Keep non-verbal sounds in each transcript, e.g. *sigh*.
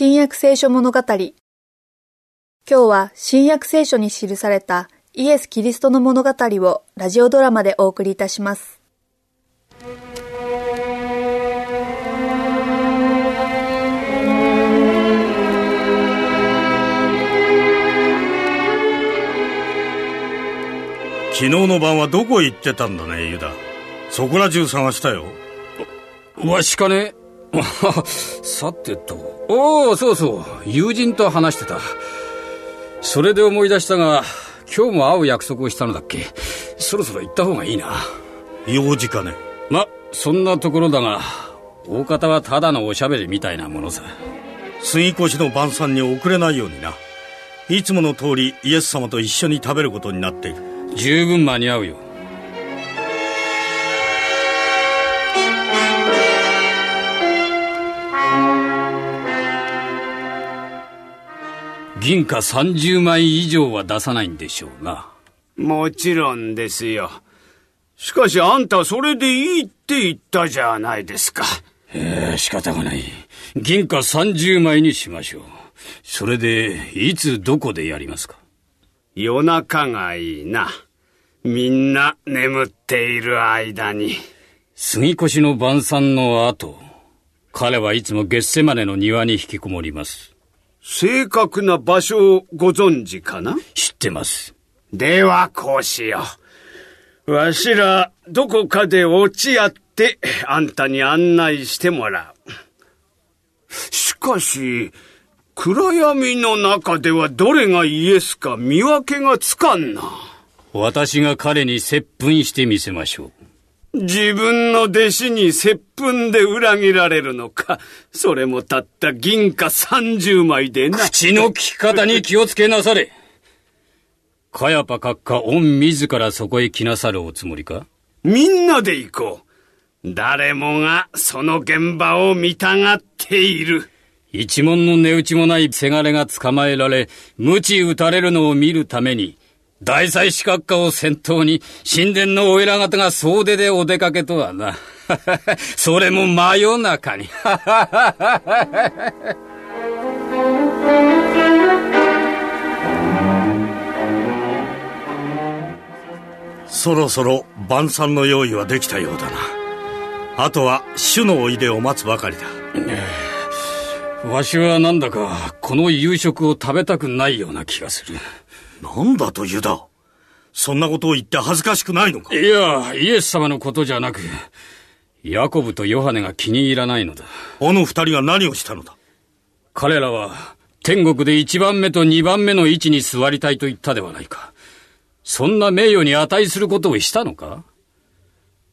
新約聖書物語今日は新約聖書に記されたイエス・キリストの物語をラジオドラマでお送りいたします。昨日の晩はどこへ行ってたんだね、ユダ。そこら中探したよ。わしかね *laughs* さてと。おお、そうそう。友人と話してた。それで思い出したが、今日も会う約束をしたのだっけ？そろそろ行った方がいいな。用事かね。ま、そんなところだが、大方はただのおしゃべりみたいなものさ。杉越の晩餐に遅れないようにな。いつもの通りイエス様と一緒に食べることになっている。十分間に合うよ。銀貨30枚以上は出さないんでしょうな。もちろんですよ。しかしあんたそれでいいって言ったじゃないですか。ええ仕方がない。銀貨30枚にしましょう。それで、いつどこでやりますか？夜中がいいな。みんな眠っている間に。杉越の晩餐の後、彼はいつも月瀬までの庭に引きこもります。正確な場所をご存知かな？知ってます。ではこうしよう。わしら、どこかで落ち合って、あんたに案内してもらう。しかし、暗闇の中ではどれがイエスか見分けがつかんな。私が彼に接吻してみせましょう。自分の弟子に接吻で裏切られるのか。それもたった銀貨30枚でな。口の利き方に気をつけなされ。かやぱ閣下御自らそこへ来なさるおつもりか？みんなで行こう。誰もがその現場を見たがっている。一文の値打ちもないせがれが捕まえられ、鞭打たれるのを見るために、大祭司閣下を先頭に、神殿のお偉方が総出でお出かけとはな。*laughs* それも真夜中に。*laughs* そろそろ晩餐の用意はできたようだな。あとは主のおいでを待つばかりだ。わしはなんだか、この夕食を食べたくないような気がする。なんだとユダ。そんなことを言って恥ずかしくないのか？いや、イエス様のことじゃなく、ヤコブとヨハネが気に入らないのだ。あの二人が何をしたのだ？彼らは、天国で一番目と二番目の位置に座りたいと言ったではないか。そんな名誉に値することをしたのか？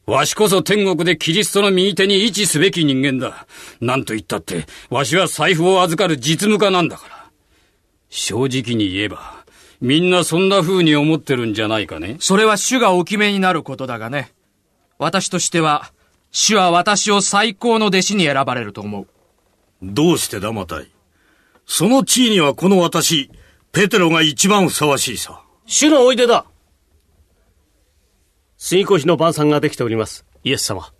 わしこそ天国でキリストの右手に位置すべき人間だ。なんと言ったって、わしは財布を預かる実務家なんだから。正直に言えば、みんなそんな風に思ってるんじゃないかね？それは主がお決めになることだがね。私としては、主は私を最高の弟子に選ばれると思う。どうしてだ、マタイ？その地位にはこの私、ペテロが一番ふさわしいさ。主のおいでだ杉越の晩餐ができております。イエス様。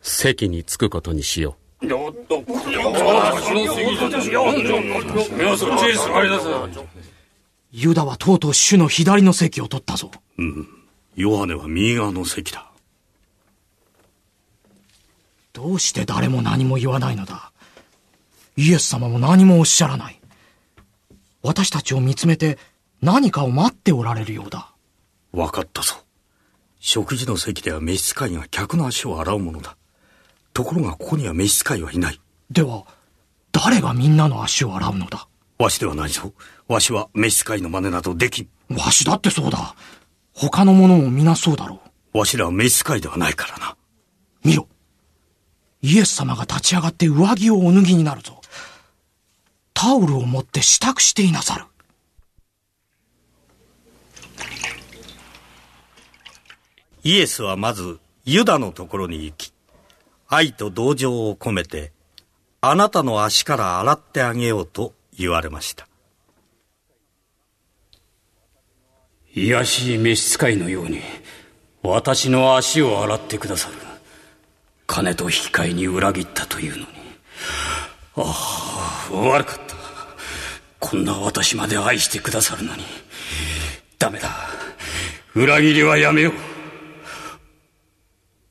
席に着くことにしよう。ユダはとうとう主の左の席を取ったぞ。ヨハネは右側の席だ。どうして誰も何も言わないのだイエス様も何もおっしゃらない。私たちを見つめて何かを待っておられるようだ。わかったぞ。食事の席では召使いが客の足を洗うものだ。ところがここには召使いはいない。では、誰がみんなの足を洗うのだ？わしではないぞ。わしは召使いの真似などできん。わしだってそうだ。他の者も皆そうだろわしらは召使いではないからな。う。見ろ。イエス様が立ち上がって上着をお脱ぎになるぞ。タオルを持って支度していなさる。イエスはまずユダのところに行き、愛と同情を込めて、あなたの足から洗ってあげようと言われました。卑しい召使いのように、私の足を洗ってくださる。金と引き換えに裏切ったというのに。ああ悪かったこんな私まで愛してくださるのにダメだ裏切りはやめよう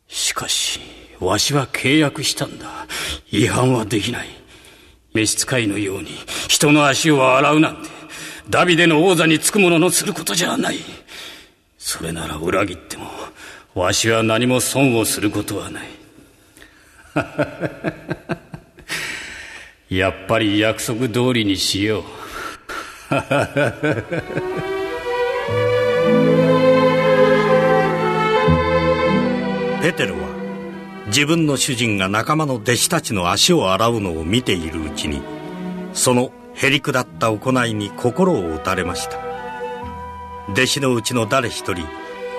しかしわしは契約したんだ違反はできない召使いのように人の足を洗うなんてダビデの王座につく者のすることじゃない。それなら裏切ってもわしは何も損をすることはない。*laughs* やっぱり約束通りにしよう。ペテロは自分の主人が仲間の弟子たちの足を洗うのを見ているうちにそのへりくだった行いに心を打たれました。弟子のうちの誰一人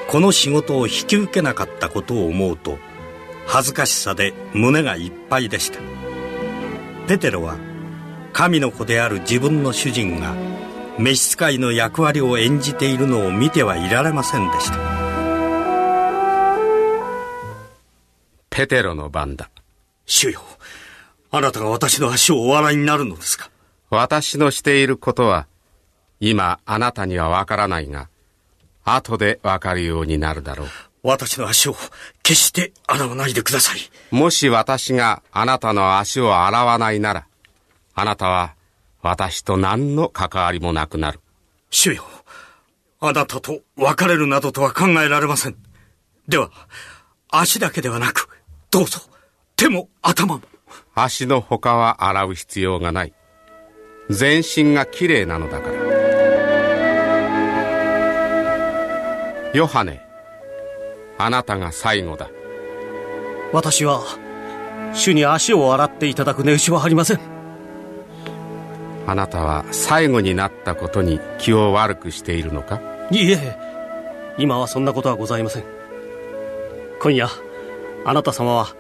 この仕事を引き受けなかったことを思うと恥ずかしさで胸がいっぱいでした。ペテロは神の子である自分の主人が召使いの役割を演じているのを見てはいられませんでした。ペテロの番だ。主よあなたが私の足をお洗いになるのですか？私のしていることは、今あなたにはわからないが、後でわかるようになるだろう。私の足を決して洗わないでくださいもし私があなたの足を洗わないなら、あなたは私と何の関わりもなくなる。主よあなたと別れるなどとは考えられませんでは足だけではなくどうぞ手も頭も足の他は洗う必要がない。全身がきれいなのだから。ヨハネ、あなたが最後だ。私は、主に足を洗っていただく値打ちはありません。あなたは最後になったことに気を悪くしているのか？いいえ、今はそんなことはございません。今夜、あなた様は、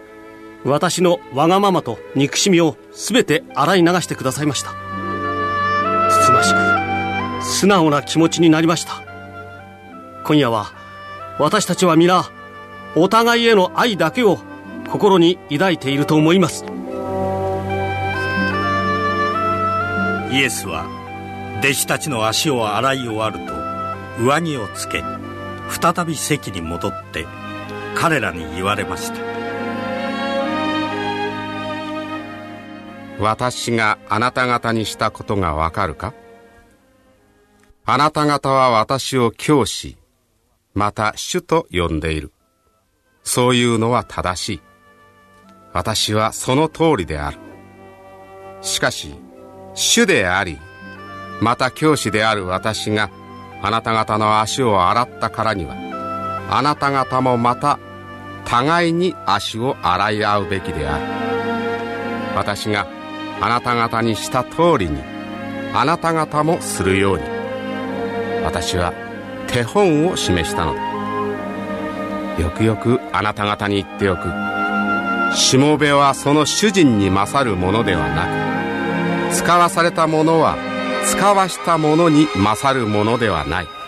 私のわがままと憎しみをすべて洗い流してくださいました。つつましく、素直な気持ちになりました。今夜は、私たちは皆、お互いへの愛だけを心に抱いていると思います。イエスは弟子たちの足を洗い終わると上着をつけ再び席に戻って彼らに言われました私があなた方にしたことがわかるか？あなた方は私を教師、また主と呼んでいる。そういうのは正しい。私はその通りである。しかし、主であり、また教師である私があなた方の足を洗ったからには、あなた方もまた互いに足を洗い合うべきである。私があなた方にした通りに、あなた方もするように。私は手本を示したのだ。よくよくあなた方に言っておく。しもべはその主人に勝るものではなく、使わされたものは使わしたものに勝るものではない。